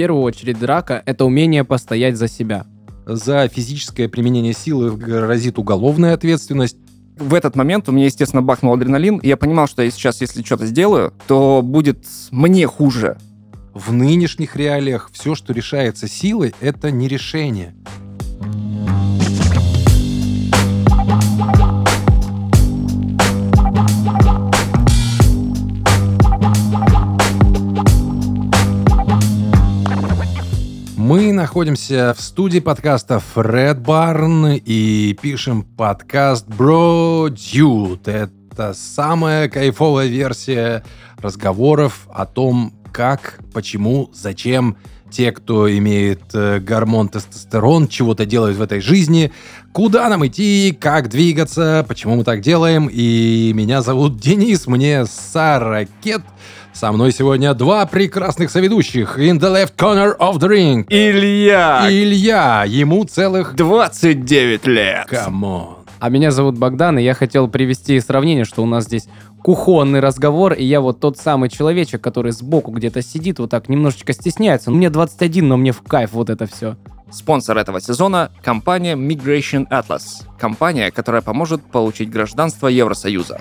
первую очередь драка — это умение постоять за себя. За физическое применение силы грозит уголовная ответственность. В этот момент у меня, естественно, бахнул адреналин, и я понимал, что я сейчас, если что-то сделаю, то будет мне хуже. В нынешних реалиях все, что решается силой, это не решение. Мы находимся в студии подкаста Фред Барн и пишем подкаст Bro Dude. Это самая кайфовая версия разговоров о том, как, почему, зачем те, кто имеет э, гормон тестостерон, чего-то делают в этой жизни, куда нам идти, как двигаться, почему мы так делаем. И меня зовут Денис, мне 40 лет. Со мной сегодня два прекрасных соведущих. In the left corner of the ring. Илья! Илья, ему целых... 29 лет! Come on. А меня зовут Богдан, и я хотел привести сравнение, что у нас здесь кухонный разговор, и я вот тот самый человечек, который сбоку где-то сидит, вот так немножечко стесняется. Мне 21, но мне в кайф вот это все. Спонсор этого сезона – компания Migration Atlas. Компания, которая поможет получить гражданство Евросоюза.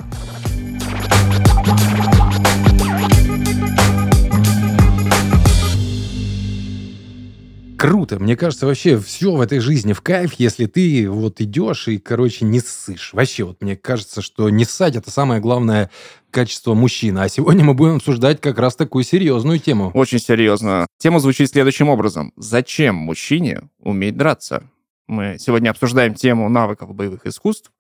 Круто. Мне кажется, вообще все в этой жизни в кайф, если ты вот идешь и, короче, не ссышь. Вообще, вот мне кажется, что не ссать – это самое главное качество мужчины. А сегодня мы будем обсуждать как раз такую серьезную тему. Очень серьезно. Тема звучит следующим образом. Зачем мужчине уметь драться? Мы сегодня обсуждаем тему навыков боевых искусств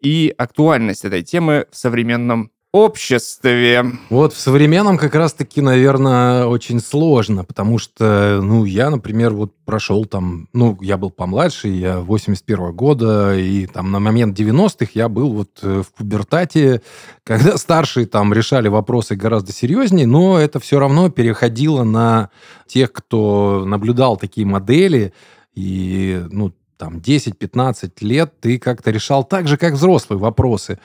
и актуальность этой темы в современном обществе. Вот в современном как раз-таки, наверное, очень сложно, потому что, ну, я, например, вот прошел там, ну, я был помладше, я 81 года, и там на момент 90-х я был вот э, в пубертате, когда старшие там решали вопросы гораздо серьезнее, но это все равно переходило на тех, кто наблюдал такие модели, и, ну, там 10-15 лет ты как-то решал так же, как взрослые вопросы.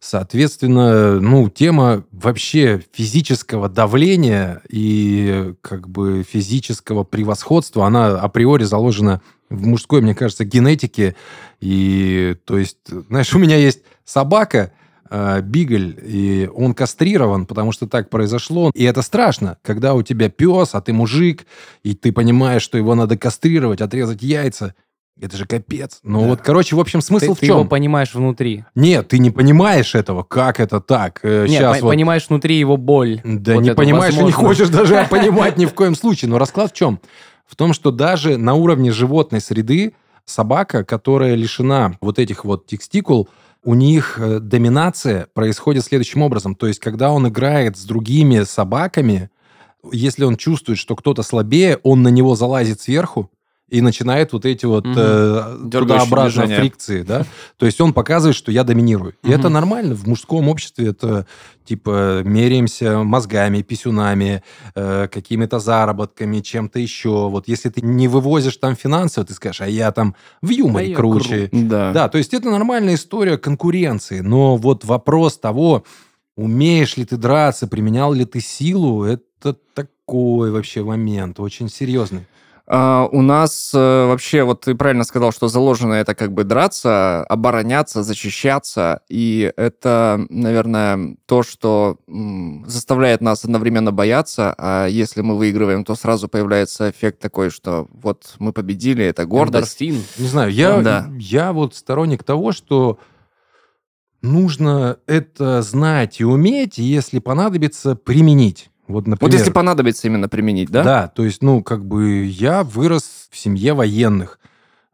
Соответственно, ну, тема вообще физического давления и как бы физического превосходства, она априори заложена в мужской, мне кажется, генетике. И, то есть, знаешь, у меня есть собака, э, Бигль, и он кастрирован, потому что так произошло. И это страшно, когда у тебя пес, а ты мужик, и ты понимаешь, что его надо кастрировать, отрезать яйца. Это же капец. Ну да. вот, короче, в общем, смысл ты, в чем? Ты его понимаешь внутри. Нет, ты не понимаешь этого. Как это так? Нет, Сейчас по- вот... понимаешь внутри его боль. Да вот не понимаешь возможно. и не хочешь даже понимать ни в коем случае. Но расклад в чем? В том, что даже на уровне животной среды собака, которая лишена вот этих вот текстикул, у них э, доминация происходит следующим образом. То есть, когда он играет с другими собаками, если он чувствует, что кто-то слабее, он на него залазит сверху, и начинает вот эти вот угу. э, туда-обратно фрикции, да. То есть он показывает, что я доминирую. И угу. это нормально. В мужском обществе это типа меряемся мозгами, писюнами, э, какими-то заработками, чем-то еще. Вот если ты не вывозишь там финансы, ты скажешь, а я там в юморе а круче. Кру... Да. да, то есть это нормальная история конкуренции. Но вот вопрос того, умеешь ли ты драться, применял ли ты силу, это такой вообще момент, очень серьезный. Uh, у нас uh, вообще, вот ты правильно сказал, что заложено это как бы драться, обороняться, защищаться, и это, наверное, то, что заставляет нас одновременно бояться, а если мы выигрываем, то сразу появляется эффект такой, что вот мы победили, это гордость. Эндорфин. Не знаю, я, да. я вот сторонник того, что нужно это знать и уметь, и если понадобится, применить. Вот, например, вот если понадобится именно применить, да? Да, то есть, ну, как бы я вырос в семье военных.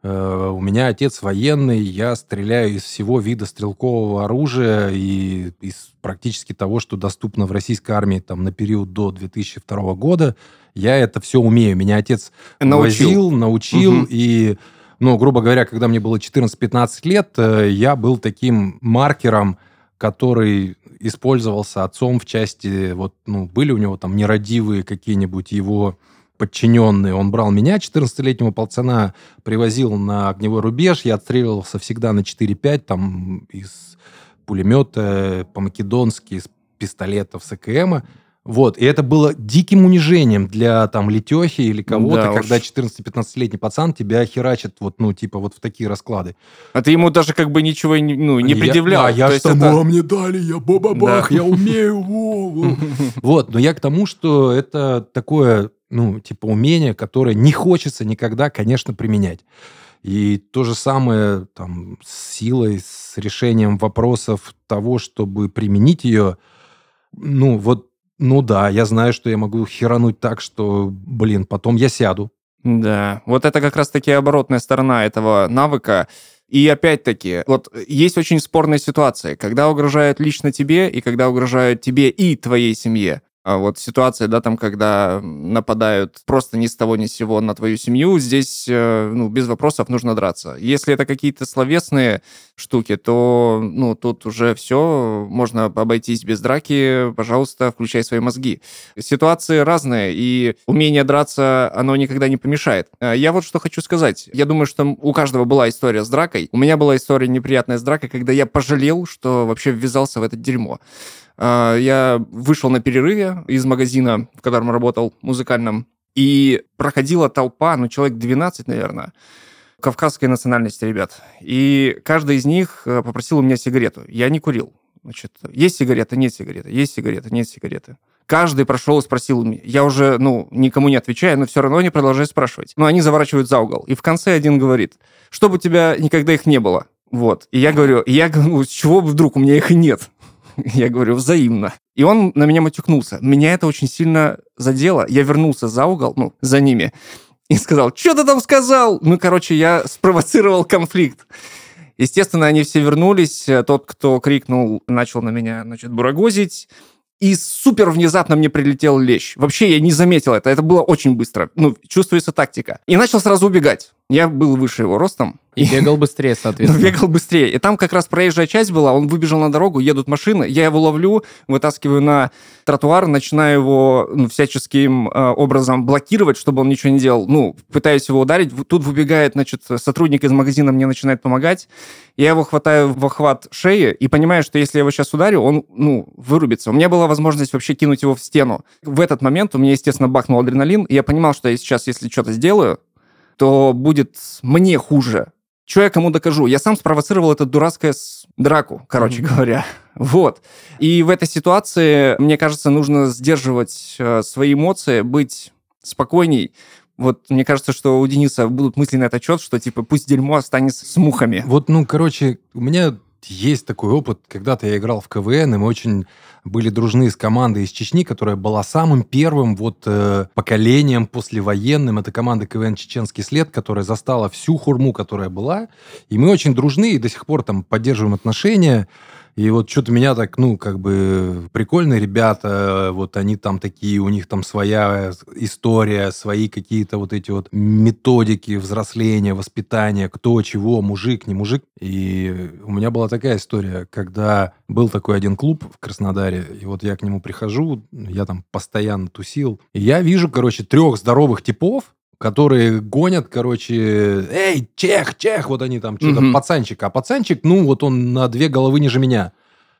Э, у меня отец военный, я стреляю из всего вида стрелкового оружия и из практически того, что доступно в российской армии там на период до 2002 года. Я это все умею. Меня отец научил, возил, научил угу. и ну, грубо говоря, когда мне было 14-15 лет, э, я был таким маркером, который использовался отцом в части, вот, ну, были у него там нерадивые какие-нибудь его подчиненные. Он брал меня, 14-летнего пацана, привозил на огневой рубеж. Я отстреливался всегда на 4-5, там, из пулемета по-македонски, из пистолетов с АКМа. Вот, и это было диким унижением для там Летехи или кого-то, Да уж. когда 14-15-летний пацан тебя херачит вот, ну, типа вот в такие расклады. А ты ему даже как бы ничего не, ну, не Я- предъявлял. Да, я То что, это- «Ма, мне дали, я бабабах, Да. я умею. во, во». Вот, но я к тому, что это такое, ну, типа умение, которое не хочется никогда, конечно, применять. И то же самое там с силой, с решением вопросов того, чтобы применить ее, ну, вот, ну да, я знаю, что я могу херануть так, что, блин, потом я сяду. Да, вот это как раз-таки оборотная сторона этого навыка. И опять-таки, вот есть очень спорные ситуации, когда угрожают лично тебе и когда угрожают тебе и твоей семье. А вот ситуация, да, там, когда нападают просто ни с того ни с сего на твою семью, здесь, э, ну, без вопросов нужно драться. Если это какие-то словесные штуки, то, ну, тут уже все, можно обойтись без драки, пожалуйста, включай свои мозги. Ситуации разные, и умение драться, оно никогда не помешает. А Я вот что хочу сказать. Я думаю, что у каждого была история с дракой. У меня была история неприятная с дракой, когда я пожалел, что вообще ввязался в это дерьмо. А, Я вышел на перерыве из магазина, в котором работал, музыкальном, и проходила толпа, ну, человек 12, наверное, кавказской национальности ребят. И каждый из них э, попросил у меня сигарету. Я не курил. Значит, есть сигарета, нет сигареты, есть сигарета, нет сигареты. Каждый прошел и спросил у меня. Я уже, ну, никому не отвечаю, но все равно они продолжают спрашивать. Но они заворачивают за угол. И в конце один говорит, чтобы у тебя никогда их не было. Вот. И я говорю, я говорю, ну, с чего вдруг у меня их и нет? Я говорю, взаимно. И он на меня матюкнулся. Меня это очень сильно задело. Я вернулся за угол, ну, за ними, и сказал, что ты там сказал? Ну, короче, я спровоцировал конфликт. Естественно, они все вернулись. Тот, кто крикнул, начал на меня, значит, бурагозить. И супер внезапно мне прилетел лещ. Вообще я не заметил это. Это было очень быстро. Ну, чувствуется тактика. И начал сразу убегать. Я был выше его ростом. И бегал быстрее, соответственно. бегал быстрее. И там как раз проезжая часть была, он выбежал на дорогу, едут машины, я его ловлю, вытаскиваю на тротуар, начинаю его ну, всяческим э, образом блокировать, чтобы он ничего не делал. Ну, пытаюсь его ударить. Тут выбегает, значит, сотрудник из магазина, мне начинает помогать. Я его хватаю в охват шеи и понимаю, что если я его сейчас ударю, он, ну, вырубится. У меня была возможность вообще кинуть его в стену. В этот момент у меня, естественно, бахнул адреналин, и я понимал, что я сейчас, если что-то сделаю, то будет мне хуже. Что я кому докажу? Я сам спровоцировал эту дурацкую драку, короче говоря. Вот. И в этой ситуации, мне кажется, нужно сдерживать э, свои эмоции, быть спокойней. Вот мне кажется, что у Дениса будут мысли на этот счет, что типа пусть дерьмо останется с мухами. Вот, ну, короче, у меня есть такой опыт. Когда-то я играл в КВН, и мы очень были дружны с командой из Чечни, которая была самым первым вот э, поколением послевоенным. Это команда КВН «Чеченский след», которая застала всю хурму, которая была. И мы очень дружны и до сих пор там поддерживаем отношения. И вот что-то меня так, ну, как бы прикольные ребята, вот они там такие, у них там своя история, свои какие-то вот эти вот методики взросления, воспитания, кто, чего, мужик, не мужик. И у меня была такая история, когда был такой один клуб в Краснодаре, и вот я к нему прихожу, я там постоянно тусил, и я вижу, короче, трех здоровых типов, которые гонят, короче, эй, чех, чех, вот они там что-то, Мгм. пацанчик. А пацанчик, ну, вот он на две головы ниже меня.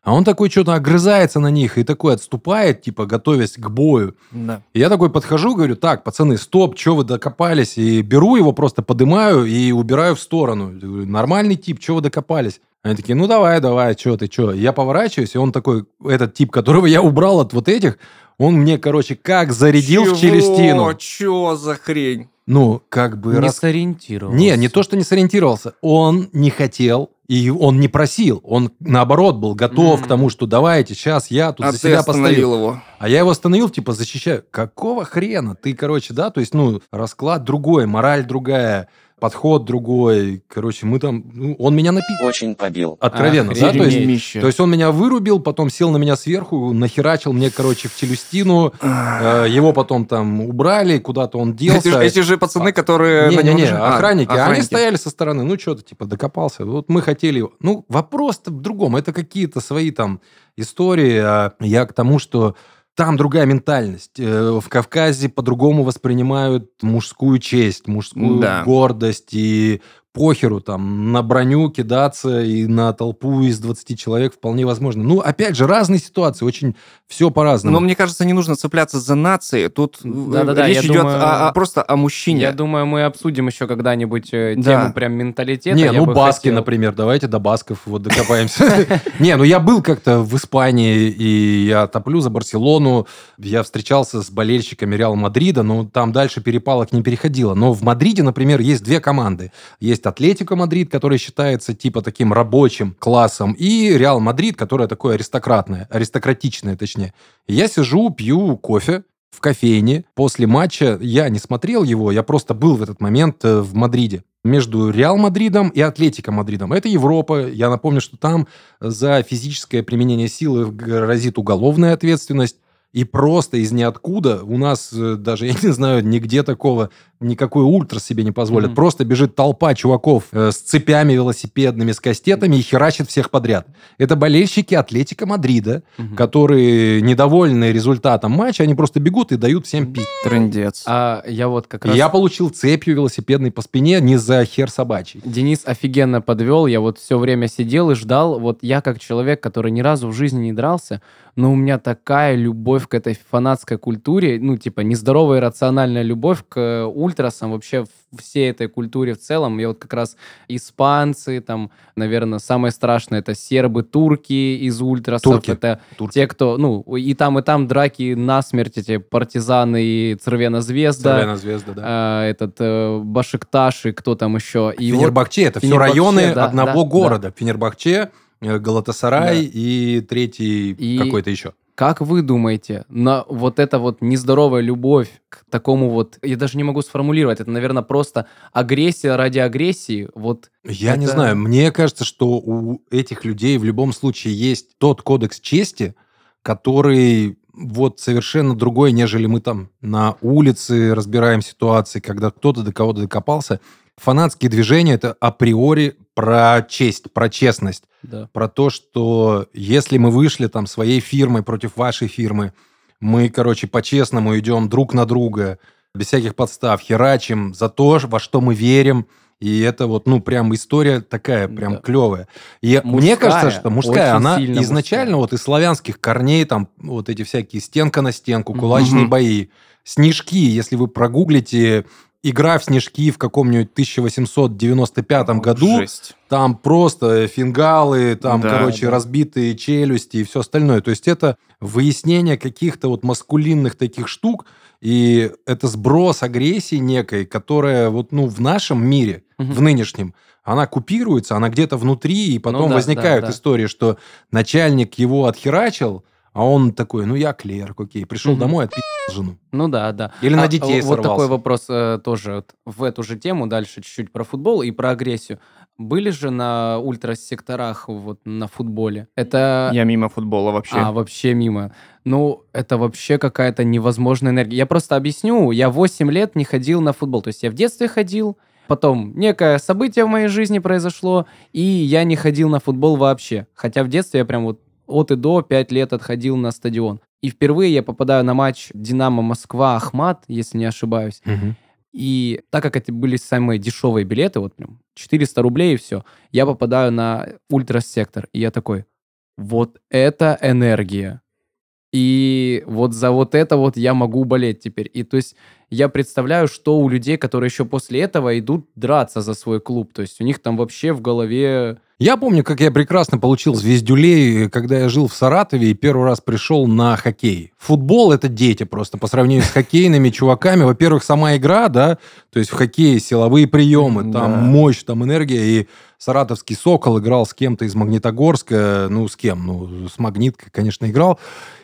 А он такой что-то огрызается на них и такой отступает, типа, готовясь к бою. Да. И я такой подхожу, говорю, так, пацаны, стоп, что вы докопались? И беру его, просто подымаю и убираю в сторону. Нормальный тип, что вы докопались? Они такие, ну давай, давай, что ты, что? Я поворачиваюсь, и он такой, этот тип, которого я убрал от вот этих, он мне, короче, как зарядил в челюстину. Чё за хрень? Ну, как бы... Не рас- сориентировался. Не, не то, что не сориентировался. Он не хотел, и он не просил. Он, наоборот, был готов М. к тому, что давайте, сейчас я тут А за ты себя остановил постою. его. А я его остановил, типа, защищаю. Какого хрена? Ты, короче, да, то есть, ну, расклад другой, мораль другая, подход другой. Короче, мы там... ну, он меня напи... Очень побил. Откровенно, да? То есть, то есть он меня вырубил, потом сел на меня сверху, нахерачил мне, короче, в челюстину. Э, Его потом там убрали, куда-то он делся. Эти, же- эти же пацаны, которые... на Не-не-не, же- А, охранники. Они охранники. стояли со стороны, ну, что-то, типа, докопался. Вот мы хотели... Ну, вопрос-то в другом. Это какие-то свои там истории. А я к тому, что там другая ментальность. Э, В Кавказе по-другому воспринимают мужскую честь, мужскую Да. гордость и похеру там на броню кидаться и на толпу из 20 человек вполне возможно. Ну, опять же, разные ситуации, очень все по-разному. Но мне кажется, не нужно цепляться за нации. Тут э, Да-да-да, речь я идет думаю- о- о- просто о мужчине. Я думаю, мы обсудим еще когда-нибудь э, Да. тему прям менталитета. Не, Я ну баски, хотел. например, давайте до басков вот докопаемся. Не, ну я был как-то в Испании, и я топлю за Барселону. Я встречался с болельщиками Реал Мадрида, но там дальше перепалок не переходило. Но в Мадриде, например, есть две команды. Есть Атлетико Мадрид, который считается типа таким рабочим классом, и Реал Мадрид, которое такое аристократное, аристократичное, точнее. Я сижу, пью кофе, в кофейне. После матча я не смотрел его, я просто был в этот момент э, в Мадриде. Между Реал Мадридом и Атлетико Мадридом. Это Европа. Я напомню, что там за физическое применение силы грозит уголовная ответственность. И просто из ниоткуда у нас э, даже, я не знаю, нигде такого, никакой ультра себе не позволит. Мгм. Просто бежит толпа чуваков э, с цепями велосипедными, с кастетами и херачит всех подряд. Это болельщики Атлетика Мадрида, Мгм. которые недовольны результатом матча, они просто бегут и дают всем пи***. Трындец. А я вот как раз... я получил цепью велосипедной по спине не за хер собачий. Денис офигенно подвел. Я вот все время сидел и ждал. Вот я как человек, который ни разу в жизни не дрался, но у меня такая любовь к этой фанатской культуре, ну, типа, нездоровая рациональная любовь к э, ультрасам, вообще всей этой культуре в целом. Я вот как раз испанцы, там, наверное, самое страшное, это сербы, турки из ультрасов. Турки. Это Турки. те, кто, ну, и там, и там драки насмерть, эти партизаны и Цервена Звезда. Цервена звезда, да. а, этот э, Башикташ и кто там еще. И вот Фенербахче, это все Фенербахче, районы да, одного да, города. Фенербахче, э, Галатасарай Да. и третий И- какой-то еще. Как вы думаете, на вот эта вот нездоровая любовь к такому вот, я даже не могу сформулировать, это, наверное, просто агрессия ради агрессии, вот Я не Это- знаю, мне кажется, что у этих людей в любом случае есть тот кодекс чести, который вот совершенно другой, нежели мы там на улице разбираем ситуации, когда кто-то до кого-то докопался. Фанатские движения — это априори про честь, про честность. да. про то, что если мы вышли там своей фирмой против вашей фирмы, мы, короче, по-честному идем друг на друга, без всяких подстав, херачим за то, во что мы верим. И это вот, ну, прям история такая, прям Да. клевая. И мне Мужская, кажется, что мужская, она изначально мужская. вот из славянских корней, там, вот эти всякие стенка на стенку, кулачные Мгм. бои, снежки, если вы прогуглите игра в снежки в каком-нибудь 1895 году, Жесть. там просто фингалы, там, Да, короче, да. разбитые челюсти и все остальное. То есть это выяснение каких-то вот маскулинных таких штук, и это сброс агрессии некой, которая вот, ну, в нашем мире, Мгм. в нынешнем, она купируется, она где-то внутри, и потом Ну да, возникают да, да. истории, что начальник его отхерачил, а он такой, ну, я клерк, окей, пришел Мгм. домой, отпи*** жену. Ну да, да. Или на А, детей Вот сорвался. такой вопрос э, тоже вот в эту же тему, дальше чуть-чуть про футбол и про агрессию. Были же на ультрасекторах вот на футболе? Это... Я мимо футбола вообще. А, вообще мимо. Ну, это вообще какая-то невозможная энергия. Я просто объясню. Я 8 лет не ходил на футбол. То есть я в детстве ходил, потом некое событие в моей жизни произошло, и я не ходил на футбол вообще. Хотя в детстве я прям вот от и до 5 лет отходил на стадион. И впервые я попадаю на матч «Динамо Москва-Ахмат», если не ошибаюсь. И так как это были самые дешевые билеты, вот прям 400 рублей и все, я попадаю на ультрасектор. И я такой, вот это энергия. И вот за вот это вот я могу болеть теперь. И то есть я представляю, что у людей, которые еще после этого идут драться за свой клуб. То есть у них там вообще в голове... Я помню, как я прекрасно получил звездюлей, когда я жил в Саратове и первый раз пришел на хоккей. Футбол — это дети просто по сравнению с хоккейными чуваками. Во-первых, сама игра, да, то есть в хоккее силовые приемы, там Да. мощь, там энергия. И саратовский «Сокол» играл с кем-то из Магнитогорска. Ну, с кем? Ну, с «Магниткой», конечно, играл.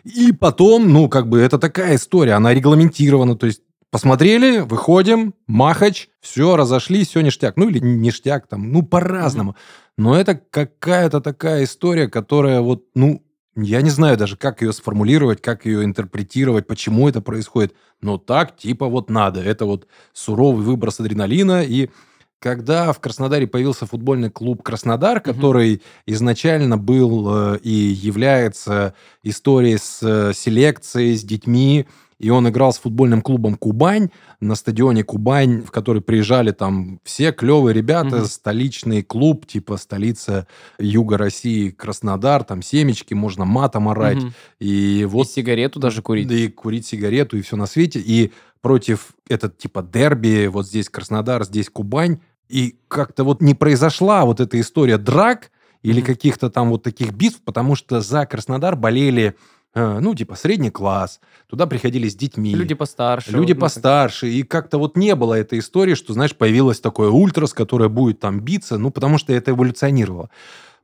И потом, ну, как бы, это такая история, она регламентирована, то есть Посмотрели, выходим, махач, все, разошлись, все ништяк. Ну, или ништяк там, ну, по-разному. Но это какая-то такая история, которая вот, ну, я не знаю даже, как ее сформулировать, как ее интерпретировать, почему это происходит. Но так, типа, вот надо. Это вот суровый выброс адреналина. И когда в Краснодаре появился футбольный клуб «Краснодар», который изначально был э, и является историей с э, селекцией, с детьми, и он играл с футбольным клубом «Кубань» на стадионе «Кубань», в который приезжали там все клевые ребята, Мгм. столичный клуб, типа столица Юга России, Краснодар, там семечки, можно матом орать. Мгм. И И вот сигарету даже курить. да и курить сигарету, и все на свете. И против этот типа дерби, вот здесь Краснодар, здесь Кубань. И как-то вот не произошла вот эта история драк или Мгм. каких-то там вот таких битв, потому что за Краснодар болели, ну, типа, средний класс. Туда приходили с детьми. Люди постарше. Люди вот, ну, постарше. И как-то вот не было этой истории, что, знаешь, появилась такое ультрас, которое будет там биться, ну, потому что это эволюционировало.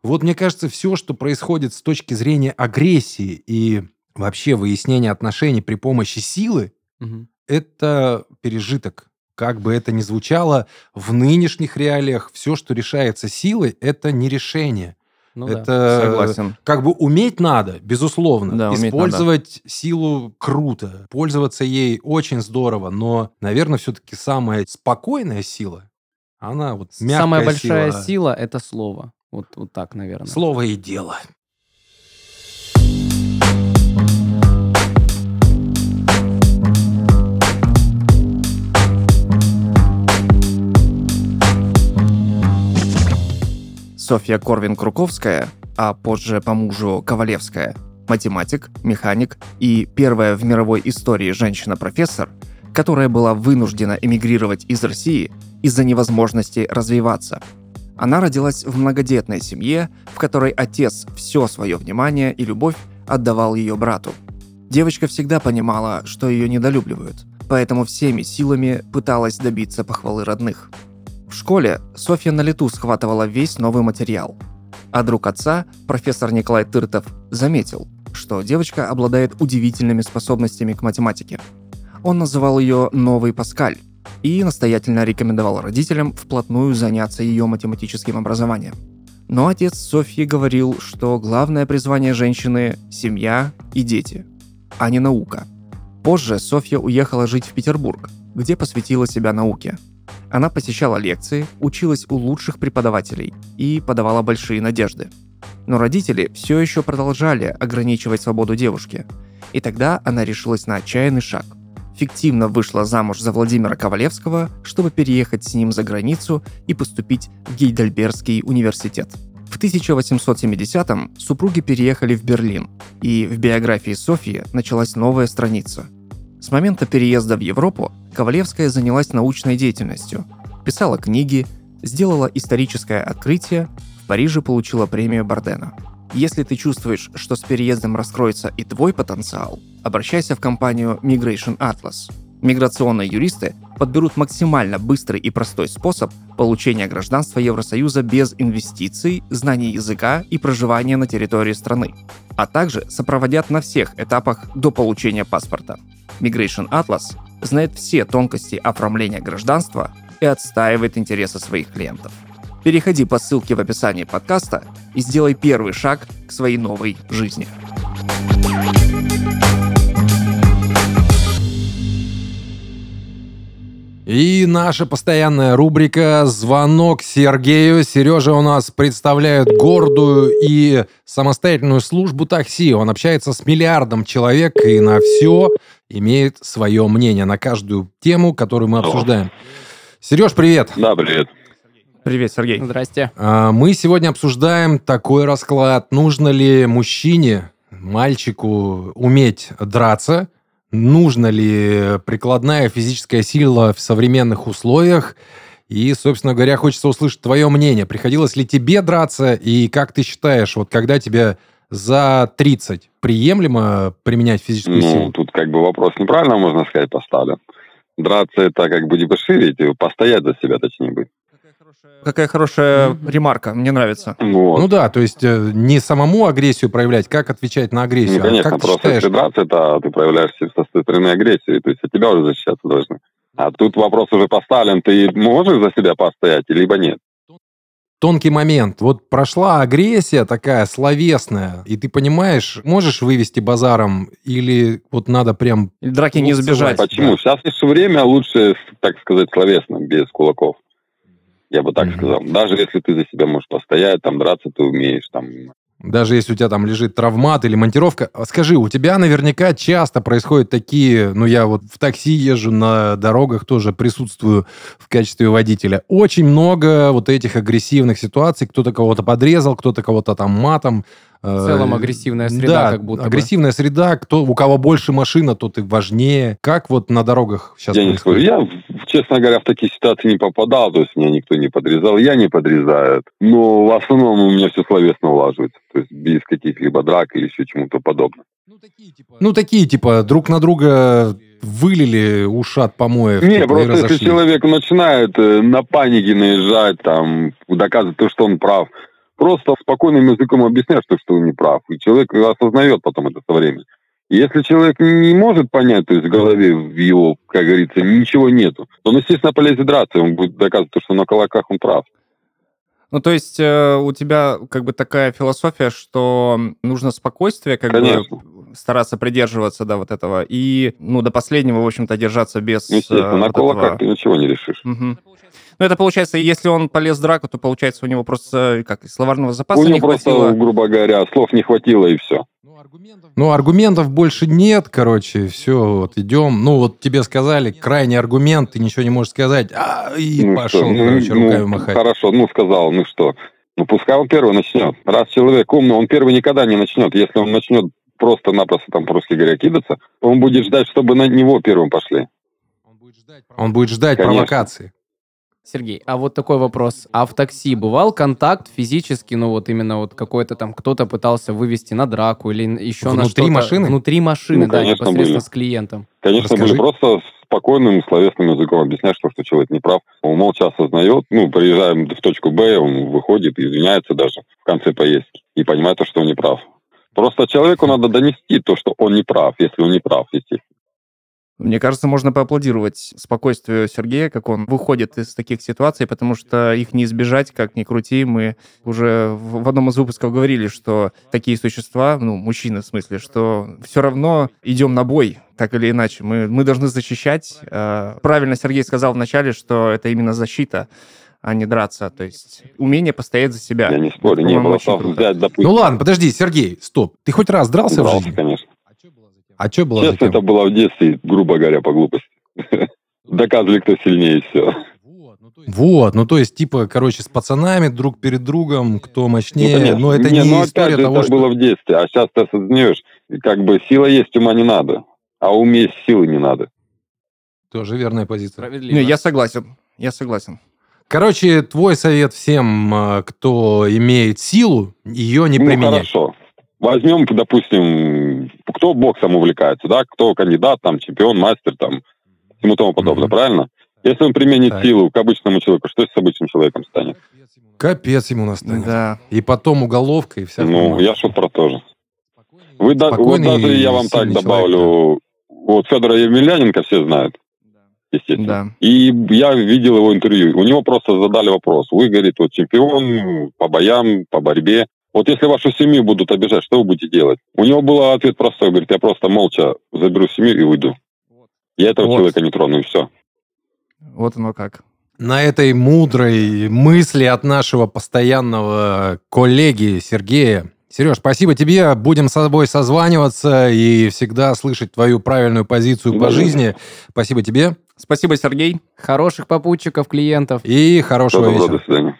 Вот мне кажется, все, что происходит с точки зрения агрессии и вообще выяснения отношений при помощи силы, Мгм. это пережиток. Как бы это ни звучало, в нынешних реалиях все, что решается силой, это не решение. Ну да. это Согласен. как бы уметь надо, безусловно. Да, Использовать силу круто. Пользоваться ей очень здорово. Но, наверное, все-таки самая спокойная сила, она вот мягкая Самая большая сила, сила это слово. Вот, вот так, наверное. Слово и дело. Софья Корвин-Круковская, а позже по мужу Ковалевская, математик, механик и первая в мировой истории женщина-профессор, которая была вынуждена эмигрировать из России из-за невозможности развиваться. Она родилась в многодетной семье, в которой отец все свое внимание и любовь отдавал ее брату. Девочка всегда понимала, что ее недолюбливают, поэтому всеми силами пыталась добиться похвалы родных. В школе Софья на лету схватывала весь новый материал. А друг отца, профессор Николай Тыртов, заметил, что девочка обладает удивительными способностями к математике. Он называл ее «новый Паскаль» и настоятельно рекомендовал родителям вплотную заняться ее математическим образованием. Но отец Софьи говорил, что главное призвание женщины – семья и дети, а не наука. Позже Софья уехала жить в Петербург, где посвятила себя науке. Она посещала лекции, училась у лучших преподавателей и подавала большие надежды. Но родители все еще продолжали ограничивать свободу девушки. И тогда она решилась на отчаянный шаг. Фиктивно вышла замуж за Владимира Ковалевского, чтобы переехать с ним за границу и поступить в Гейдельбергский университет. В 1870-м супруги переехали в Берлин, и в биографии Софьи началась новая страница. С момента переезда в Европу Ковалевская занялась научной деятельностью, писала книги, сделала историческое открытие, в Париже получила премию Бардена. Если ты чувствуешь, что с переездом раскроется и твой потенциал, обращайся в компанию Migration Atlas. Миграционные юристы подберут максимально быстрый и простой способ получения гражданства Евросоюза без инвестиций, знаний языка и проживания на территории страны, а также сопроводят на всех этапах до получения паспорта. Migration Atlas знает все тонкости оформления гражданства и отстаивает интересы своих клиентов. Переходи по ссылке в описании подкаста и сделай первый шаг к своей новой жизни. И наша постоянная рубрика «Звонок Сергею». Сережа у нас представляет гордую и самостоятельную службу такси. Он общается с миллиардом человек и на все имеет свое мнение, на каждую тему, которую мы обсуждаем. Сереж, привет! Да, привет. Привет, Сергей. Здрасте. А, Мы сегодня обсуждаем такой расклад. Нужно ли мужчине, мальчику уметь драться? Нужно ли прикладная физическая сила в современных условиях? И, собственно говоря, хочется услышать твое мнение. Приходилось ли тебе драться? И как ты считаешь, вот когда тебе за 30 приемлемо применять физическую Ну, силу? тут как бы вопрос неправильно, можно сказать, поставлен. Драться это как бы дебоширить, и постоять за себя, точнее быть. Какая хорошая ремарка, мне нравится. Вот. Ну да, то есть э, не самому агрессию проявлять, как отвечать на агрессию. Ну, А конечно, как ты просто считаешь, драться, это ты проявляешь со стороны агрессии, то есть от тебя уже защищаться должны. А тут вопрос уже поставлен, ты можешь за себя постоять, либо нет. тонкий момент. Вот прошла агрессия такая словесная, и ты понимаешь, можешь вывести базаром, или вот надо прям... Драки не избежать. Почему? Сейчас все время лучше, так сказать, словесно, без кулаков. Я бы так Мгм. сказал. Даже если ты за себя можешь постоять, там драться ты умеешь, там Даже если у тебя там лежит травмат или монтировка. А Скажи, у тебя наверняка часто происходят такие... Ну, я вот в такси езжу, на дорогах тоже присутствую в качестве водителя. Очень много вот этих агрессивных ситуаций. Кто-то кого-то подрезал, кто-то кого-то там матом. В целом Э, агрессивная среда да, как будто бы. агрессивная среда. Кто, у кого больше машина, тот и важнее. Как вот на дорогах сейчас Я не скажу. Я, честно говоря, в такие ситуации не попадал, то есть меня никто не подрезал, я не подрезаю. Но в основном у меня все словесно улаживается, то есть без каких-либо драк или еще чему-то подобного. Ну, такие, типа, друг на друга вылили ушат помоев. Не, типа, просто если человек начинает э, на панике наезжать, там, доказывать, то, что он прав, просто спокойным языком объясняешь, то, что он не прав. И человек осознает потом это со временем. Если человек не может понять, то есть в голове в его, как говорится, ничего нету, то он, естественно, полезет драться, и он будет доказывать, то, что на кулаках он прав. Ну, то есть э, у тебя как бы такая философия, что нужно спокойствие, как Конечно. бы стараться придерживаться, да, вот этого, и, ну, до последнего, в общем-то, держаться без... Естественно, э, на кулаках этого. ты ничего не решишь. Мгм. Ну, это получается, если он полез в драку, то, получается, у него просто, э, как, словарного запаса У не него просто, хватило. грубо говоря, слов не хватило, и все. Ну, аргументов больше нет, короче, все, вот идем. Ну, вот тебе сказали, крайний аргумент, ты ничего не можешь сказать, а, и Ну, пошел, что, ну, короче, ну, руками махать. Хорошо, ну сказал, ну что. Ну пускай он первый начнет. Раз человек умный, он первый никогда не начнет. Если он начнет просто-напросто, там, по-русски говоря, кидаться, он будет ждать, чтобы на него первым пошли. Он будет ждать Конечно. провокации. Сергей, а вот такой вопрос. А в такси бывал контакт физически, ну вот именно вот какой-то там кто-то пытался вывести на драку или еще на Внутри что-то? машины? Внутри машины, Ну, да, конечно, непосредственно были. с клиентом. Конечно, Расскажи. были просто спокойным словесным языком объяснять, что, что человек не прав. Он молча осознает. Ну, приезжаем в точку Б, он выходит, извиняется даже в конце поездки и понимает, то, что он не прав. Просто человеку надо донести то, что он не прав, если он не прав, естественно. Мне кажется, можно поаплодировать спокойствию Сергея, как он выходит из таких ситуаций, потому что их не избежать, как ни крути. Мы уже в в одном из выпусков говорили, что такие существа, ну, мужчины в смысле, что все равно идем на бой, так или иначе. Мы, мы должны защищать. Э, Правильно Сергей сказал вначале, что это именно защита, а не драться. То есть умение постоять за себя. Я не спорю, не было. Взять, допустим, Ну ладно, подожди, Сергей, стоп. Ты хоть раз дрался в дрался, жизни? конечно. А что было Честно, это было в детстве, грубо говоря, по глупости. Доказывали, кто сильнее, и все. Вот, ну то есть, типа, короче, с пацанами друг перед другом, кто мощнее. но это не, ну, опять история же, того, это что... было в детстве. А сейчас ты осознаешь, как бы сила есть, ума не надо. А ум есть, силы не надо. Тоже верная позиция. Не, я согласен. Я согласен. Короче, твой совет всем, э, кто имеет силу, ее не ну, применять. хорошо. Возьмем, допустим, кто боксом увлекается, да, кто кандидат, там, чемпион, мастер, там, всему тому подобное, Мгм. правильно? Если он применит Так. силу к обычному человеку, что с обычным человеком станет? Капец ему настанет. Да. И потом уголовка, и вся ну, я что про то же. Вы, да- вот даже я вам так добавлю, вот Федора Емельяненко все знают, естественно. Да. И я видел его интервью. У него просто задали вопрос. Вы, говорит, вот чемпион по боям, по борьбе. Вот если вашу семью будут обижать, что вы будете делать? У него был ответ простой. Говорит, я просто молча заберу семью и уйду. Я этого Вот. человека не трону, и все. Вот оно как. На этой мудрой мысли от нашего постоянного коллеги Сергея. Сереж, спасибо тебе. Будем с тобой созваниваться и всегда слышать твою правильную позицию по жизни. Спасибо тебе Спасибо, Сергей. Хороших попутчиков, клиентов. и хорошего доброго, вечера. до свидания.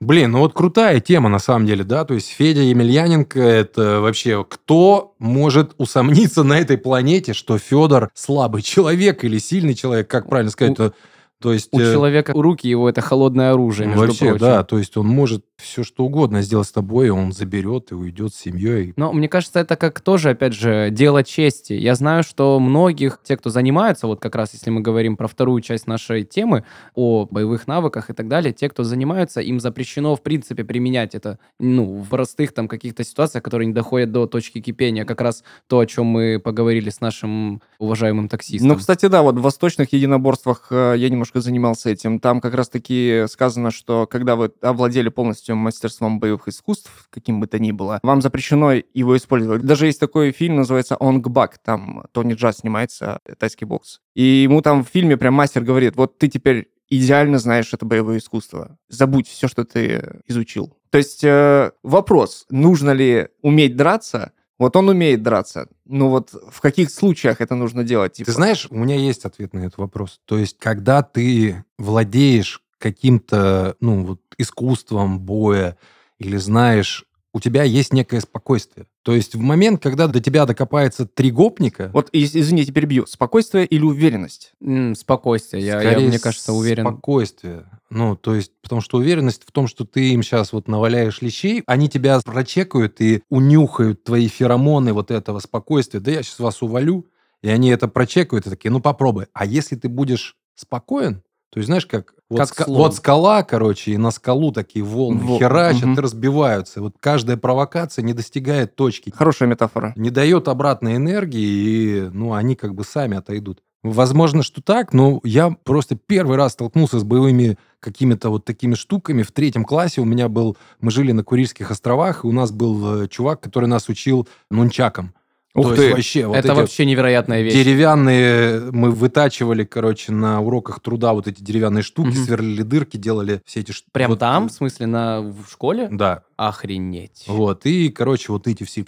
Блин, ну вот крутая тема на самом деле, да, то есть Федя Емельяненко, это вообще кто может усомниться на этой планете, что Федор слабый человек или сильный человек, как правильно сказать, то, то есть... У э, человека руки его это холодное оружие, между Вообще, прочим. да, то есть он может все что угодно сделать с тобой, и он заберет и уйдет с семьей. Но мне кажется, это как тоже, опять же, дело чести. Я знаю, что многих, те, кто занимаются, вот как раз если мы говорим про вторую часть нашей темы, о боевых навыках и так далее, те, кто занимаются, им запрещено, в принципе, применять это, ну, в простых там каких-то ситуациях, которые не доходят до точки кипения. Как раз то, о чем мы поговорили с нашим уважаемым таксистом. Ну, кстати, да, вот в восточных единоборствах э, я немножко занимался этим. Там как раз-таки сказано, что когда вы овладели полностью мастерством боевых искусств, каким бы то ни было, вам запрещено его использовать. Даже есть такой фильм, называется «Онг Бак», там Тони Джа снимается, тайский бокс. И ему там в фильме прям мастер говорит, вот ты теперь идеально знаешь это боевое искусство. Забудь все, что ты изучил. То есть э, вопрос, нужно ли уметь драться? Вот он умеет драться. Ну вот в каких случаях это нужно делать? Типа? Ты знаешь, у меня есть ответ на этот вопрос. То есть, когда ты владеешь каким-то, ну, вот, искусством боя или знаешь, у тебя есть некое спокойствие. То есть в момент, когда до тебя докопается три гопника... Вот, из- извините, перебью. Спокойствие или уверенность? М, Спокойствие, я, я, скорее мне кажется, уверен. Спокойствие. Ну, то есть, потому что уверенность в том, что ты им сейчас вот наваляешь лещей, они тебя прочекают и унюхают твои феромоны вот этого спокойствия. Да я сейчас вас увалю. И они это прочекают и такие, ну попробуй. А если ты будешь спокоен, то есть, знаешь, как, вот, Как ска- вот скала, короче, и на скалу такие волны Во- херачат мгм. и разбиваются. Вот каждая провокация не достигает точки, Хорошая метафора. не дает обратной энергии, и, ну, они как бы сами отойдут. Возможно, что так, но я просто первый раз столкнулся с боевыми какими-то вот такими штуками. В третьем классе у меня был... Мы жили на Курильских островах, и у нас был э, чувак, который нас учил нунчаком. Ух То ты. вообще вот это вообще невероятная вещь. деревянные... Мы вытачивали, короче, на уроках труда вот эти деревянные штуки, Мгм. сверлили дырки, делали все эти... ш- Прям вот, там, в смысле, на, в школе? Да. Охренеть. Вот, и, короче, вот эти все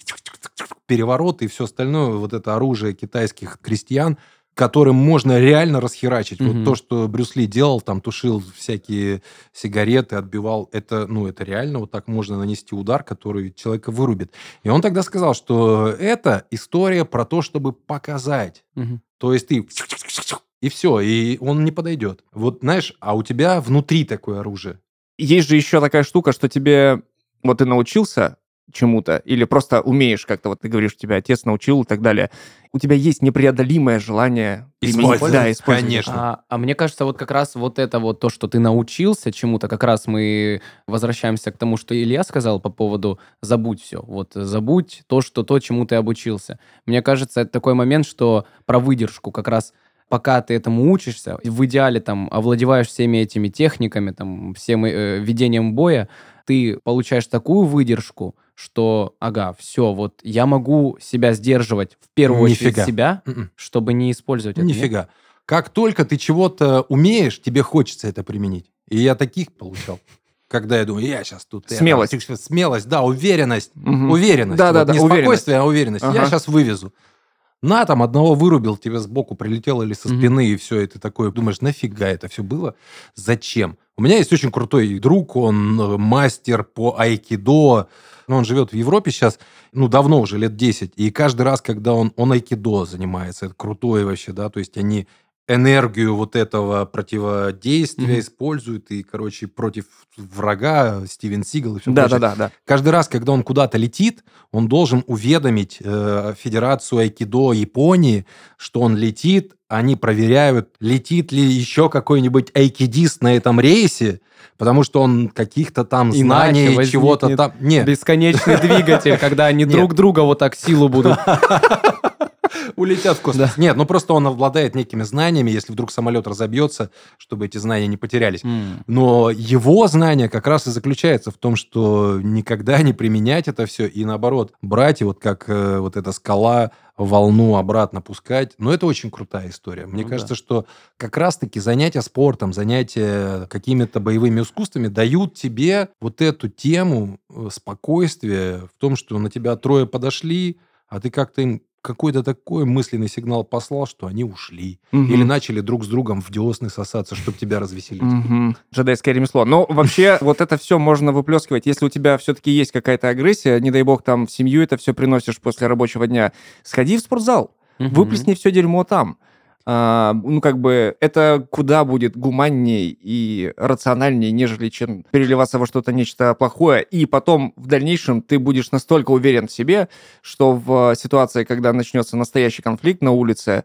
перевороты и все остальное, вот это оружие китайских крестьян, которым можно реально расхерачить. Мгм. Вот то, что Брюс Ли делал, там тушил всякие сигареты, отбивал, это, ну, это реально вот так можно нанести удар, который человека вырубит. И он тогда сказал, что это история про то, чтобы показать. Мгм. То есть ты и все, и он не подойдет. Вот, знаешь, а у тебя внутри такое оружие. Есть же еще такая штука, что тебе... Вот ты научился чему-то, или просто умеешь как-то, вот ты говоришь, тебя отец научил и так далее. У тебя есть непреодолимое желание Использовать. Да, использовать. Конечно. А, а мне кажется, вот как раз вот это вот то, что ты научился чему-то, как раз мы возвращаемся к тому, что Илья сказал по поводу «забудь все». Вот забудь то, что то, чему ты обучился. Мне кажется, это такой момент, что про выдержку как раз пока ты этому учишься, в идеале там овладеваешь всеми этими техниками, там, всем э, ведением боя, ты получаешь такую выдержку, что, ага, все, вот я могу себя сдерживать в первую Нифига. очередь себя, Мгм. чтобы не использовать это. нет? Нифига. Как только ты чего-то умеешь, тебе хочется это применить. И я таких получал. Когда я думаю, я сейчас тут... это, Смелость. смелость, да, уверенность. Мгм. Уверенность. Да, да, Вот да, Не уверенность. спокойствие, а уверенность. Я Ага. сейчас вывезу. На, там одного вырубил, тебе сбоку прилетело или со спины, и все, и ты такой думаешь, нафига это все было? Зачем? У меня есть очень крутой друг, он э, мастер по айкидо, но он живет в Европе сейчас, ну, давно уже, лет 10, и каждый раз, когда он, он айкидо занимается, это крутой вообще, да, то есть они энергию вот этого противодействия Мгм. используют, и, короче, против врага Стивен Сигал и все Да, да, да, да. Каждый раз, когда он куда-то летит, он должен уведомить э, Федерацию Айкидо Японии, что он летит. Они проверяют, летит ли еще какой-нибудь айкидист на этом рейсе, потому что он каких-то там знаний, чего-то там... Нет, Бесконечный двигатель, когда они друг друга вот так силу будут. улетят в космос. Нет, ну просто он обладает некими знаниями, если вдруг самолет разобьется, чтобы эти знания не потерялись. Но его знание как раз и заключается в том, что никогда не применять это все и наоборот брать и вот как э, вот эта скала волну обратно пускать. Но это очень крутая история. Мне Ну кажется, что как раз-таки занятия спортом, занятия какими-то боевыми искусствами дают тебе вот эту тему э, спокойствия в том, что на тебя трое подошли, а ты как-то им какой-то такой мысленный сигнал послал, что они ушли. Мгм. Или начали друг с другом в десны сосаться, чтобы тебя развеселить. Мгм. Джедайское ремесло. Но вообще вот это все можно выплескивать. Если у тебя все-таки есть какая-то агрессия, не дай бог там в семью это все приносишь после рабочего дня, сходи в спортзал, Мгм. выплесни все дерьмо там. А, ну, как бы, это куда будет гуманней и рациональнее, нежели чем переливаться во что-то нечто плохое. И потом, в дальнейшем, ты будешь настолько уверен в себе, что в ситуации, когда начнется настоящий конфликт на улице,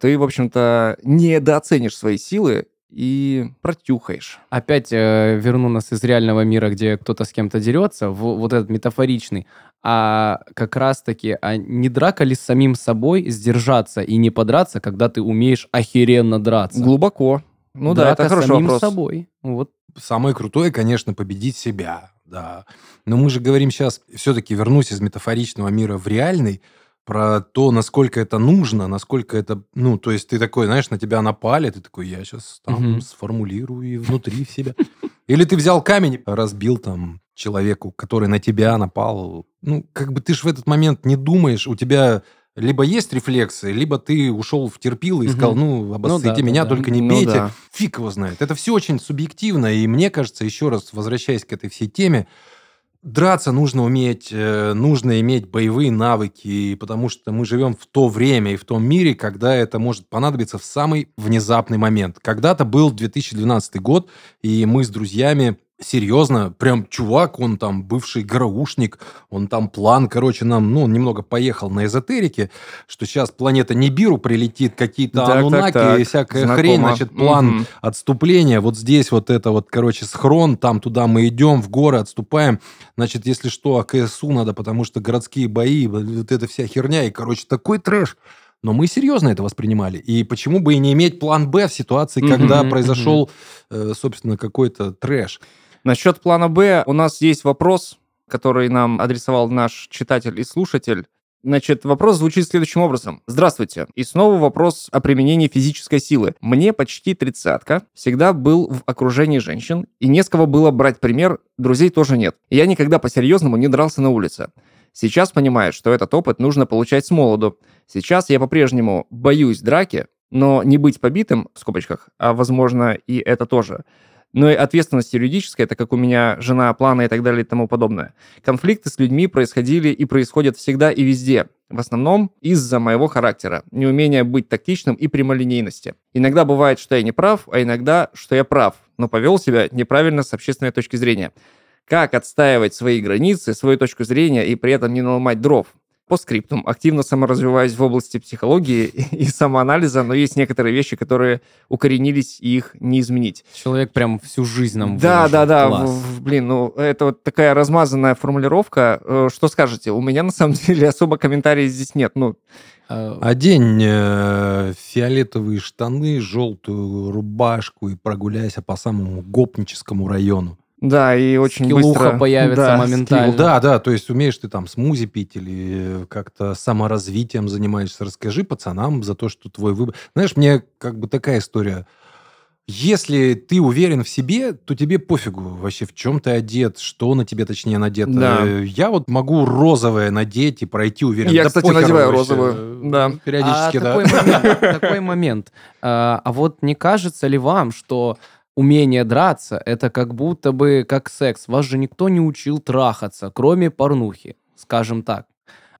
ты, в общем-то, недооценишь свои силы и протюхаешь. Опять э, верну нас из реального мира, где кто-то с кем-то дерется, в вот этот метафоричный. А как раз-таки, а не драка ли с самим собой сдержаться и не подраться, когда ты умеешь охеренно драться? Глубоко. Ну да, Драка это хороший самим вопрос. собой. Вот. Самое крутое, конечно, победить себя, да. Но мы же говорим сейчас, все-таки вернусь из метафоричного мира в реальный, про то, насколько это нужно, насколько это, ну, то есть ты такой, знаешь, на тебя напали, ты такой, я сейчас там Мгм. сформулирую и внутри в себя. Или ты взял камень, разбил там человеку, который на тебя напал, ну, как бы ты ж в этот момент не думаешь, у тебя либо есть рефлексы, либо ты ушел в терпил и сказал, ну, обоссыте да, да, меня, да. только не Ну бейте. да. Фиг его знает. Это все очень субъективно, и мне кажется, еще раз возвращаясь к этой всей теме, драться нужно уметь, э, нужно иметь боевые навыки, потому что мы живем в то время и в том мире, когда это может понадобиться в самый внезапный момент. Когда-то был 2012 год, и мы с друзьями серьезно, прям чувак, он там бывший ГРУшник, он там план, короче, нам, ну, он немного поехал на эзотерике, что сейчас планета Нибиру прилетит, какие-то Так, анунаки так. и всякая Знакомо. хрень, значит, план Мгм. отступление. Вот здесь вот это вот, короче, схрон, там туда мы идем, в горы отступаем. Значит, если что, АКСУ надо, потому что городские бои, вот эта вся херня. И, короче, такой трэш. Но мы серьезно это воспринимали. И почему бы и не иметь план Б в ситуации, когда мгм. произошел, э, собственно, какой-то трэш? Насчет плана Б у нас есть вопрос, который нам адресовал наш читатель и слушатель. Значит, вопрос звучит следующим образом. Здравствуйте. И снова вопрос о применении физической силы. Мне почти тридцатка, всегда был в окружении женщин, и не с кого было брать пример, друзей тоже нет. Я никогда по-серьезному не дрался на улице. Сейчас понимаю, что этот опыт нужно получать с молоду. Сейчас я по-прежнему боюсь драки, но не быть побитым, в скобочках, а возможно и это тоже, но и ответственность юридическая, так как у меня жена, планы и так далее и тому подобное. Конфликты с людьми происходили и происходят всегда и везде. В основном из-за моего характера, неумения быть тактичным и прямолинейности. Иногда бывает, что я не прав, а иногда, что я прав, но повел себя неправильно с общественной точки зрения. Как отстаивать свои границы, свою точку зрения и при этом не наломать дров? По скриптум. Активно саморазвиваюсь в области психологии и самоанализа, но есть некоторые вещи, которые укоренились, и их не изменить. Человек прям всю жизнь нам Да, выложил. да, да. Класс. блин, ну это вот такая размазанная формулировка. Э, Что скажете? У меня на самом деле особо комментариев здесь нет. Ну, А, Одень э, фиолетовые штаны, желтую рубашку и прогуляйся по самому гопническому району. Да, и очень Скиллуха быстро... появится да, моментально. Ну да, да, то есть умеешь ты там смузи пить или как-то саморазвитием занимаешься. Расскажи пацанам за то, что твой выбор... Знаешь, мне как бы такая история. Если ты уверен в себе, то тебе пофигу вообще, в чем ты одет, что на тебе точнее надето. Да. Э, Я вот могу розовое надеть и пройти уверенно. Я, Да кстати, надеваю вообще. розовую, да. Периодически, а да. такой момент, такой момент. А, а вот не кажется ли вам, что умение драться это как будто бы как секс? Вас же никто не учил трахаться, кроме порнухи, скажем так.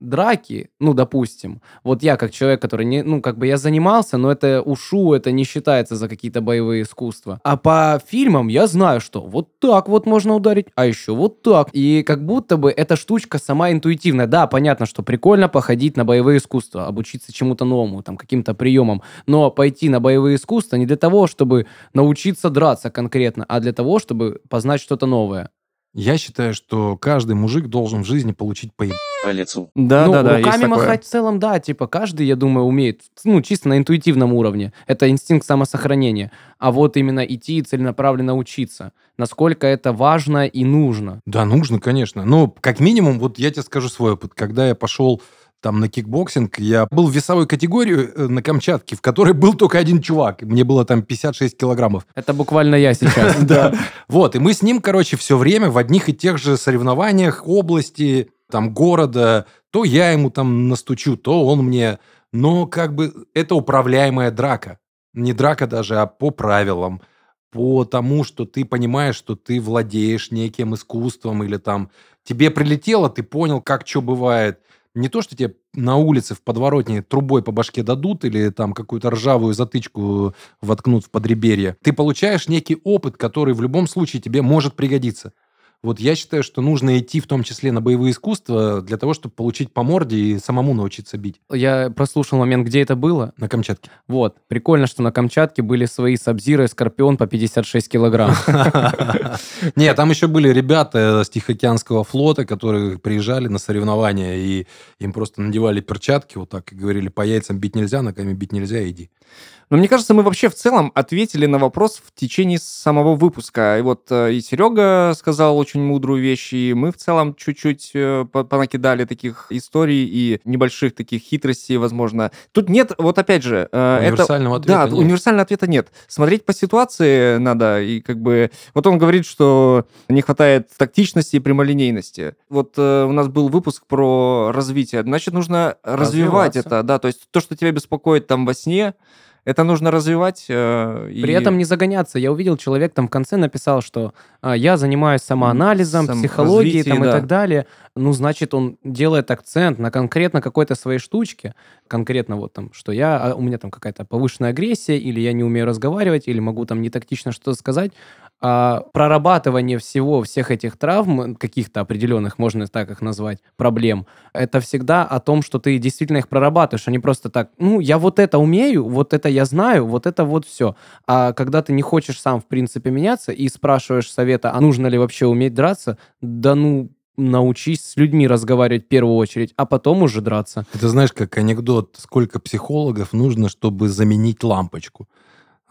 Драки, ну, допустим, вот я как человек, который не, ну, как бы я занимался, но это ушу, это не считается за какие-то боевые искусства. А по фильмам я знаю, что вот так вот можно ударить, а еще вот так. И как будто бы эта штучка сама интуитивная. Да, понятно, что прикольно походить на боевые искусства, обучиться чему-то новому, там, каким-то приемам, но пойти на боевые искусства не для того, чтобы научиться драться конкретно, а для того, чтобы познать что-то новое. Я считаю, что каждый мужик должен в жизни получить по по лицу. Да, ну, да, да, есть руками такое. махать в целом, да, типа каждый, я думаю, умеет, ну, чисто на интуитивном уровне. Это инстинкт самосохранения. А вот именно идти и целенаправленно учиться. Насколько это важно и нужно. Да, нужно, конечно. Но как минимум, вот я тебе скажу свой опыт. Когда я пошел там на кикбоксинг, я был в весовой категории э, на Камчатке, в которой был только один чувак. Мне было там 56 килограммов. Это буквально я сейчас. Да. Вот, и мы с ним, короче, все время в одних и тех же соревнованиях области, там, города. То я ему там настучу, то он мне. Но как бы это управляемая драка. Не драка даже, а по правилам. По тому, что ты понимаешь, что ты владеешь неким искусством или там тебе прилетело, ты понял, как что бывает. Не то, что тебе на улице в подворотне трубой по башке дадут или там какую-то ржавую затычку воткнут в подреберье. Ты получаешь некий опыт, который в любом случае тебе может пригодиться. Вот я считаю, что нужно идти в том числе на боевые искусства для того, чтобы получить по морде и самому научиться бить Я прослушал момент, где это было. на Камчатке. Вот. Прикольно, что на Камчатке были свои Сабзиры и Скорпион по 56 килограмм. Нет, там еще были ребята с Тихоокеанского флота, которые приезжали на соревнования, и им просто надевали перчатки вот так и говорили, по яйцам бить нельзя, ногами бить нельзя, иди. Но мне кажется, мы вообще в целом ответили на вопрос в течение самого выпуска. И вот э, и Серега сказал очень очень мудрую вещь, и мы в целом чуть-чуть э, по- понакидали таких историй и небольших таких хитростей, возможно. Тут нет, вот опять же, э, это... Универсального ответа Да, нет. универсального ответа нет. Смотреть по ситуации надо, и как бы... Вот он говорит, что не хватает тактичности и прямолинейности. Вот э, у нас был выпуск про развитие. Значит, нужно развивать это, да, то есть то, что тебя беспокоит там во сне, это нужно развивать. э, и- При этом не загоняться. Я увидел, человек там в конце написал, что а, я занимаюсь самоанализом, Сам- психологией там, развитие, и да. так далее. Ну, значит, он делает акцент на конкретно какой-то своей штучке. Конкретно вот там, что я, а, у меня там какая-то повышенная агрессия, или я не умею разговаривать, или могу там не тактично что-то сказать. А прорабатывание всего, всех этих травм, каких-то определенных, можно так их назвать, проблем, это всегда о том, что ты действительно их прорабатываешь, а не просто так, ну, я вот это умею, вот это я знаю, вот это вот все. А когда ты не хочешь сам, в принципе, меняться и спрашиваешь совета, а нужно ли вообще уметь драться, да ну, научись с людьми разговаривать в первую очередь, а потом уже драться. Это знаешь, как анекдот, сколько психологов нужно, чтобы заменить лампочку.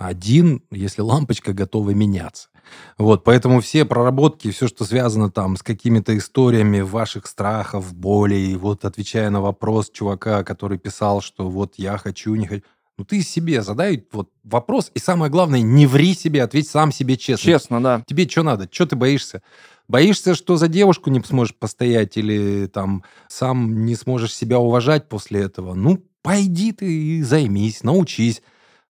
Один, если лампочка готова меняться. Вот, поэтому все проработки, все, что связано там с какими-то историями ваших страхов, болей, вот отвечая на вопрос чувака, который писал, что вот я хочу, не хочу. Ну ты себе задай вот вопрос, и самое главное, не ври себе, ответь сам себе честно. Честно, да. Тебе что надо? Что ты боишься? Боишься, что за девушку не сможешь постоять или там сам не сможешь себя уважать после этого? Ну, пойди ты и займись, научись.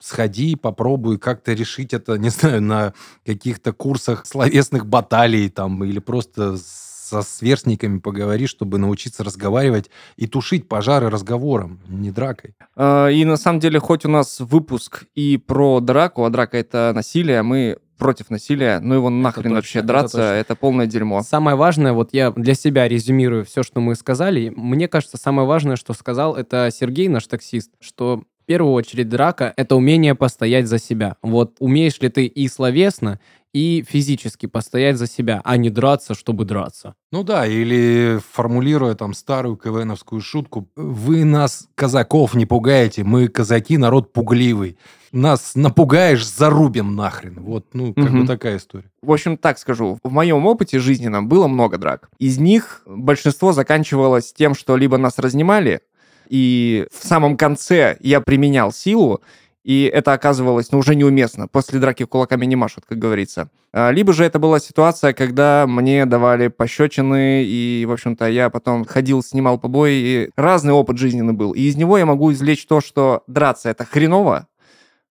Сходи, попробуй как-то решить это, не знаю, на каких-то курсах словесных баталий там или просто со сверстниками поговори, чтобы научиться разговаривать и тушить пожары разговором, не дракой. Э, И на самом деле, хоть у нас выпуск и про драку, а драка это насилие, мы против насилия, ну его нахрен точно, вообще это драться, точно. это, полное дерьмо. Самое важное, вот я для себя резюмирую все, что мы сказали. Мне кажется, самое важное, что сказал, это Сергей, наш таксист, что в первую очередь драка — это умение постоять за себя. Вот умеешь ли ты и словесно, и физически постоять за себя, а не драться, чтобы драться. Ну да, или формулируя там старую КВНовскую шутку, вы нас, казаков, не пугаете, мы, казаки, народ пугливый. Нас напугаешь, зарубим нахрен. Вот, ну, как Мгм. бы такая история. В общем, так скажу, в моем опыте жизненном было много драк. Из них большинство заканчивалось тем, что либо нас разнимали, и в самом конце я применял силу, и это оказывалось, ну, уже неуместно. После драки кулаками не машут, как говорится. А, Либо же это была ситуация, когда мне давали пощечины, и, в общем-то, я потом ходил, снимал побои, и разный опыт жизненный был. И из него я могу извлечь то, что драться — это хреново,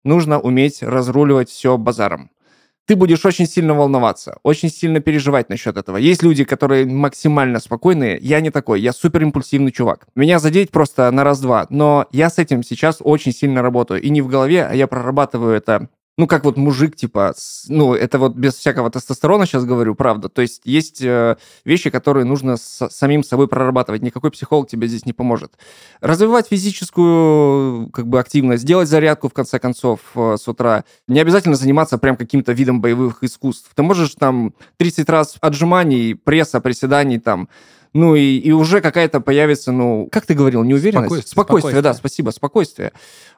нужно уметь разруливать все базаром ты будешь очень сильно волноваться, очень сильно переживать насчет этого. Есть люди, которые максимально спокойные. Я не такой, я супер импульсивный чувак. Меня задеть просто на раз-два, но я с этим сейчас очень сильно работаю. И не в голове, а я прорабатываю это ну, как вот мужик, типа, ну, это вот без всякого тестостерона сейчас говорю, правда. То есть есть э, вещи, которые нужно с- самим собой прорабатывать. Никакой психолог тебе здесь не поможет. Развивать физическую, как бы, активность, делать зарядку, в конце концов, э, с утра. Не обязательно заниматься прям каким-то видом боевых искусств. Ты можешь там 30 раз отжиманий, пресса, приседаний там, ну и, и уже какая-то появится, ну, как ты говорил, неуверенность? Спокойствие. Спокойствие, да, Спокойствие. спасибо, спокойствие.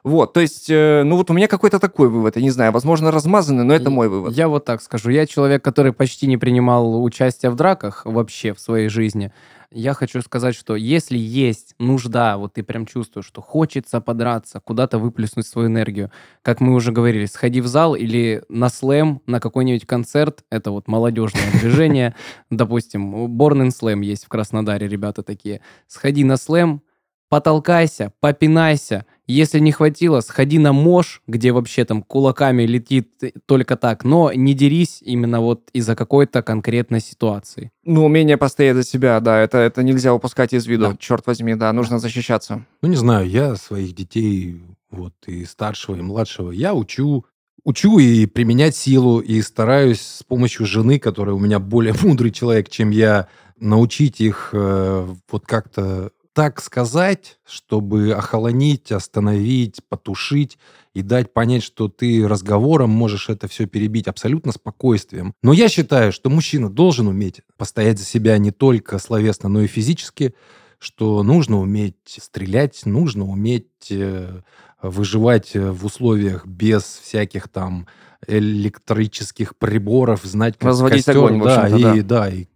Вот, то есть, э, ну вот у меня какой-то такой вывод, я не знаю, возможно, размазанный, но это И мой вывод. Я вот так скажу. Я человек, который почти не принимал участие в драках вообще в своей жизни. Я хочу сказать, что если есть нужда, вот ты прям чувствуешь, что хочется подраться, куда-то выплеснуть свою энергию, как мы уже говорили, сходи в зал или на слэм, на какой-нибудь концерт, это вот молодежное движение, допустим, Born in Slam есть в Краснодаре, ребята такие, сходи на слэм, потолкайся, попинайся. Если не хватило, сходи на мож, где вообще там кулаками летит только так, но не дерись именно вот из-за какой-то конкретной ситуации. Ну, умение постоять за себя, да, это, это нельзя упускать из виду, Да. черт возьми, да, нужно защищаться. Ну, не знаю, я своих детей, вот, и старшего, и младшего, я учу, учу и применять силу, и стараюсь с помощью жены, которая у меня более мудрый человек, чем я, научить их э, вот как-то так сказать, чтобы охолонить, остановить, потушить и дать понять, что ты разговором можешь это все перебить абсолютно спокойствием. Но я считаю, что мужчина должен уметь постоять за себя не только словесно, но и физически, что нужно уметь стрелять, нужно уметь э, выживать э, в условиях без всяких там электрических приборов, знать, как Разводить костер, огонь, да, и, да, и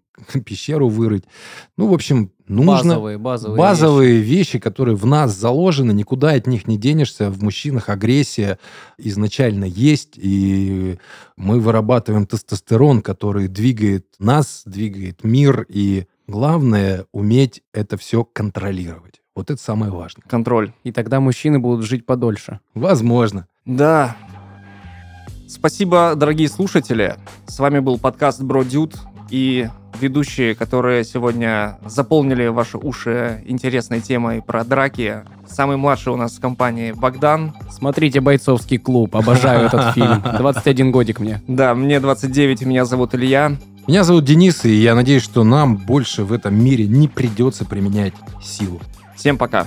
пещеру вырыть. Ну, в общем, нужно... Базовые, базовые. Базовые вещи. которые в нас заложены, никуда от них не денешься. В мужчинах агрессия изначально есть, и мы вырабатываем тестостерон, который двигает нас, двигает мир, и главное уметь это все контролировать. Вот это самое важное. Контроль. И тогда мужчины будут жить подольше. Возможно. Да. Спасибо, дорогие слушатели. С вами был подкаст Бро Дюд и ведущие, которые сегодня заполнили ваши уши интересной темой про драки. Самый младший у нас в компании Богдан. Смотрите «Бойцовский клуб», обожаю этот фильм. 21 годик мне. Да, мне 29, меня зовут Илья. Меня зовут Денис, и я надеюсь, что нам больше в этом мире не придется применять силу. Всем пока.